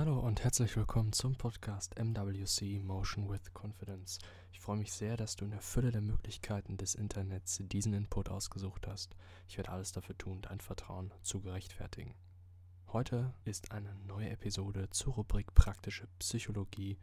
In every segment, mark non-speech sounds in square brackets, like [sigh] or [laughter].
Hallo und herzlich willkommen zum Podcast MWC Motion with Confidence. Ich freue mich sehr, dass du in der Fülle der Möglichkeiten des Internets diesen Input ausgesucht hast. Ich werde alles dafür tun, dein Vertrauen zu gerechtfertigen. Heute ist eine neue Episode zur Rubrik Praktische Psychologie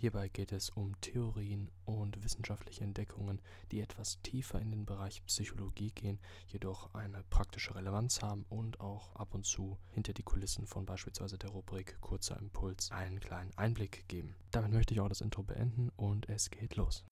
Hierbei geht es um Theorien und wissenschaftliche Entdeckungen, die etwas tiefer in den Bereich Psychologie gehen, jedoch eine praktische Relevanz haben und auch ab und zu hinter die Kulissen von beispielsweise der Rubrik Kurzer Impuls einen kleinen Einblick geben. Damit möchte ich auch das Intro beenden und es geht los.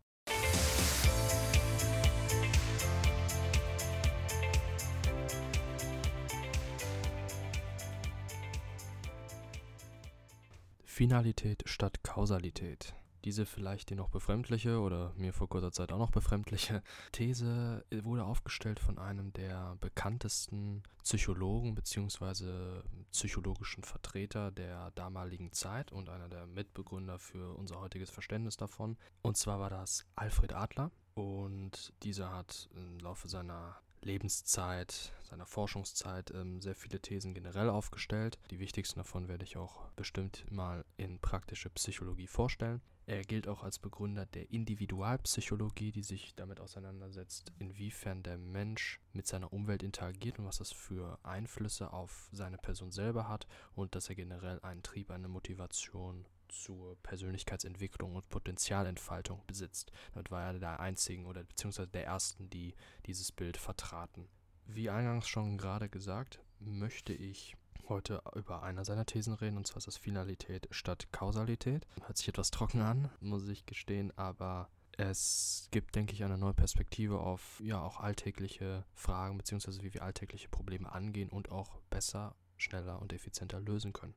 Finalität statt Kausalität. Diese vielleicht die noch befremdliche oder mir vor kurzer Zeit auch noch befremdliche [laughs] These wurde aufgestellt von einem der bekanntesten Psychologen bzw. psychologischen Vertreter der damaligen Zeit und einer der Mitbegründer für unser heutiges Verständnis davon. Und zwar war das Alfred Adler. Und dieser hat im Laufe seiner Lebenszeit, seiner Forschungszeit ähm, sehr viele Thesen generell aufgestellt. Die wichtigsten davon werde ich auch bestimmt mal in praktische Psychologie vorstellen. Er gilt auch als Begründer der Individualpsychologie, die sich damit auseinandersetzt, inwiefern der Mensch mit seiner Umwelt interagiert und was das für Einflüsse auf seine Person selber hat und dass er generell einen Trieb, eine Motivation zur Persönlichkeitsentwicklung und Potenzialentfaltung besitzt. Damit war er der einzigen oder beziehungsweise der ersten, die dieses Bild vertraten. Wie eingangs schon gerade gesagt, möchte ich heute über eine seiner Thesen reden, und zwar ist das Finalität statt Kausalität. Hört sich etwas trocken an, muss ich gestehen, aber es gibt, denke ich, eine neue Perspektive auf ja auch alltägliche Fragen, beziehungsweise wie wir alltägliche Probleme angehen und auch besser, schneller und effizienter lösen können.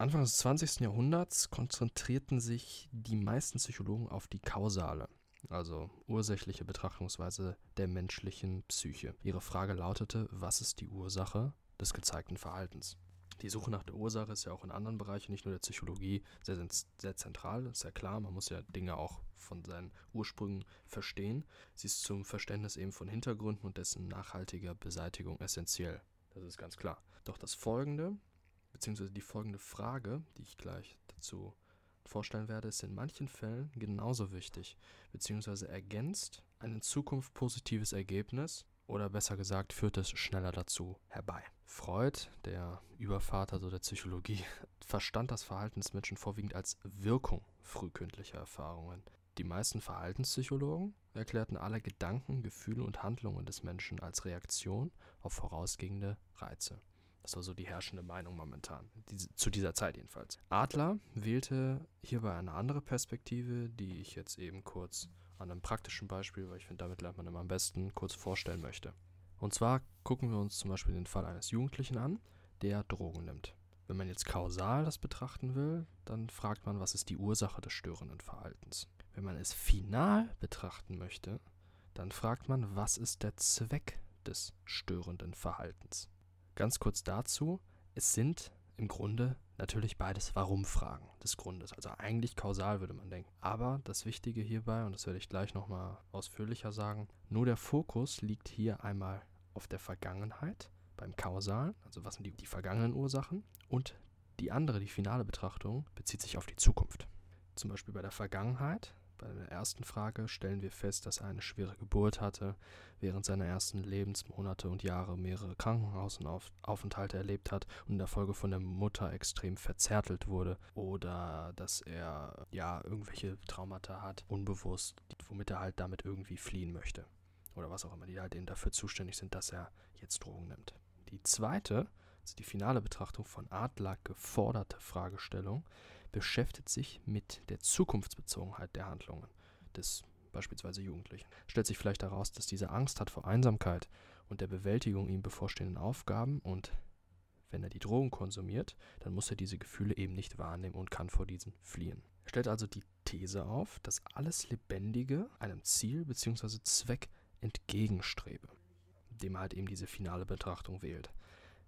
Anfang des 20. Jahrhunderts konzentrierten sich die meisten Psychologen auf die kausale, also ursächliche Betrachtungsweise der menschlichen Psyche. Ihre Frage lautete, was ist die Ursache des gezeigten Verhaltens? Die Suche nach der Ursache ist ja auch in anderen Bereichen, nicht nur der Psychologie, sehr, sehr zentral, ist ja klar. Man muss ja Dinge auch von seinen Ursprüngen verstehen. Sie ist zum Verständnis eben von Hintergründen und dessen nachhaltiger Beseitigung essentiell. Das ist ganz klar. Doch das Folgende beziehungsweise die folgende Frage, die ich gleich dazu vorstellen werde, ist in manchen Fällen genauso wichtig, beziehungsweise ergänzt ein in Zukunft positives Ergebnis oder besser gesagt führt es schneller dazu herbei. Freud, der Übervater so der Psychologie, [laughs] verstand das Verhalten des Menschen vorwiegend als Wirkung frühkindlicher Erfahrungen. Die meisten Verhaltenspsychologen erklärten alle Gedanken, Gefühle und Handlungen des Menschen als Reaktion auf vorausgehende Reize. Das war so die herrschende Meinung momentan, diese, zu dieser Zeit jedenfalls. Adler wählte hierbei eine andere Perspektive, die ich jetzt eben kurz an einem praktischen Beispiel, weil ich finde, damit lernt man immer am besten, kurz vorstellen möchte. Und zwar gucken wir uns zum Beispiel den Fall eines Jugendlichen an, der Drogen nimmt. Wenn man jetzt kausal das betrachten will, dann fragt man, was ist die Ursache des störenden Verhaltens. Wenn man es final betrachten möchte, dann fragt man, was ist der Zweck des störenden Verhaltens. Ganz kurz dazu, es sind im Grunde natürlich beides Warum-Fragen des Grundes. Also eigentlich kausal würde man denken. Aber das Wichtige hierbei, und das werde ich gleich nochmal ausführlicher sagen, nur der Fokus liegt hier einmal auf der Vergangenheit beim Kausalen, also was sind die, die vergangenen Ursachen, und die andere, die finale Betrachtung, bezieht sich auf die Zukunft. Zum Beispiel bei der Vergangenheit bei der ersten Frage stellen wir fest, dass er eine schwere Geburt hatte, während seiner ersten Lebensmonate und Jahre mehrere Krankenhausaufenthalte erlebt hat und in der Folge von der Mutter extrem verzärtelt wurde oder dass er ja irgendwelche Traumata hat, unbewusst, womit er halt damit irgendwie fliehen möchte oder was auch immer, die halt eben dafür zuständig sind, dass er jetzt Drogen nimmt. Die zweite, also die finale Betrachtung von Adler geforderte Fragestellung, beschäftigt sich mit der Zukunftsbezogenheit der Handlungen des beispielsweise Jugendlichen. Stellt sich vielleicht heraus, dass dieser Angst hat vor Einsamkeit und der Bewältigung ihm bevorstehenden Aufgaben und wenn er die Drogen konsumiert, dann muss er diese Gefühle eben nicht wahrnehmen und kann vor diesen fliehen. Er stellt also die These auf, dass alles Lebendige einem Ziel bzw. Zweck entgegenstrebe, dem er halt eben diese finale Betrachtung wählt.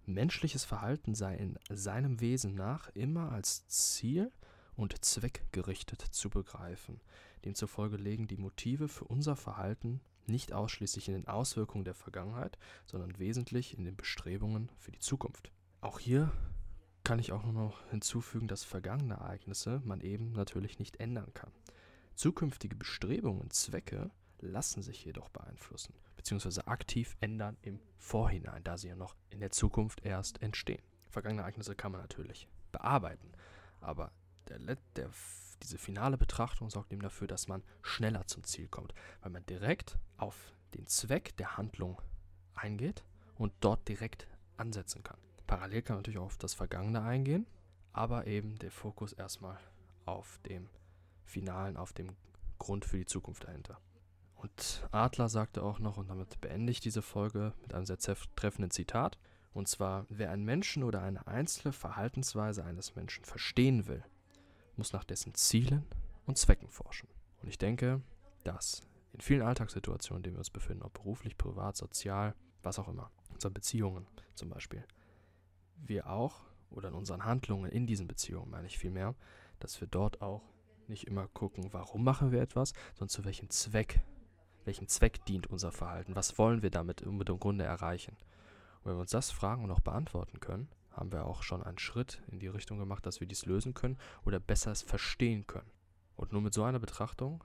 Menschliches Verhalten sei in seinem Wesen nach immer als Ziel und zweckgerichtet zu begreifen. Demzufolge legen die Motive für unser Verhalten nicht ausschließlich in den Auswirkungen der Vergangenheit, sondern wesentlich in den Bestrebungen für die Zukunft. Auch hier kann ich auch nur noch hinzufügen, dass vergangene Ereignisse man eben natürlich nicht ändern kann. Zukünftige Bestrebungen, Zwecke lassen sich jedoch beeinflussen, beziehungsweise aktiv ändern im Vorhinein, da sie ja noch in der Zukunft erst entstehen. Vergangene Ereignisse kann man natürlich bearbeiten, aber der, der, diese finale Betrachtung sorgt eben dafür, dass man schneller zum Ziel kommt, weil man direkt auf den Zweck der Handlung eingeht und dort direkt ansetzen kann. Parallel kann man natürlich auch auf das Vergangene eingehen, aber eben der Fokus erstmal auf dem Finalen, auf dem Grund für die Zukunft dahinter. Und Adler sagte auch noch, und damit beende ich diese Folge mit einem sehr treffenden Zitat, und zwar, wer einen Menschen oder eine einzelne Verhaltensweise eines Menschen verstehen will, muss nach dessen Zielen und Zwecken forschen. Und ich denke, dass in vielen Alltagssituationen, in denen wir uns befinden, ob beruflich, privat, sozial, was auch immer, unseren Beziehungen zum Beispiel, wir auch, oder in unseren Handlungen in diesen Beziehungen meine ich vielmehr, dass wir dort auch nicht immer gucken, warum machen wir etwas, sondern zu welchem Zweck, welchem Zweck dient unser Verhalten, was wollen wir damit mit dem Grunde erreichen. Und wenn wir uns das fragen und auch beantworten können, haben wir auch schon einen Schritt in die Richtung gemacht, dass wir dies lösen können oder besser es verstehen können. Und nur mit so einer Betrachtung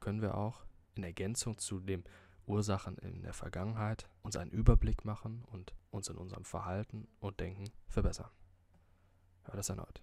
können wir auch in Ergänzung zu den Ursachen in der Vergangenheit uns einen Überblick machen und uns in unserem Verhalten und Denken verbessern. Hör das erneut.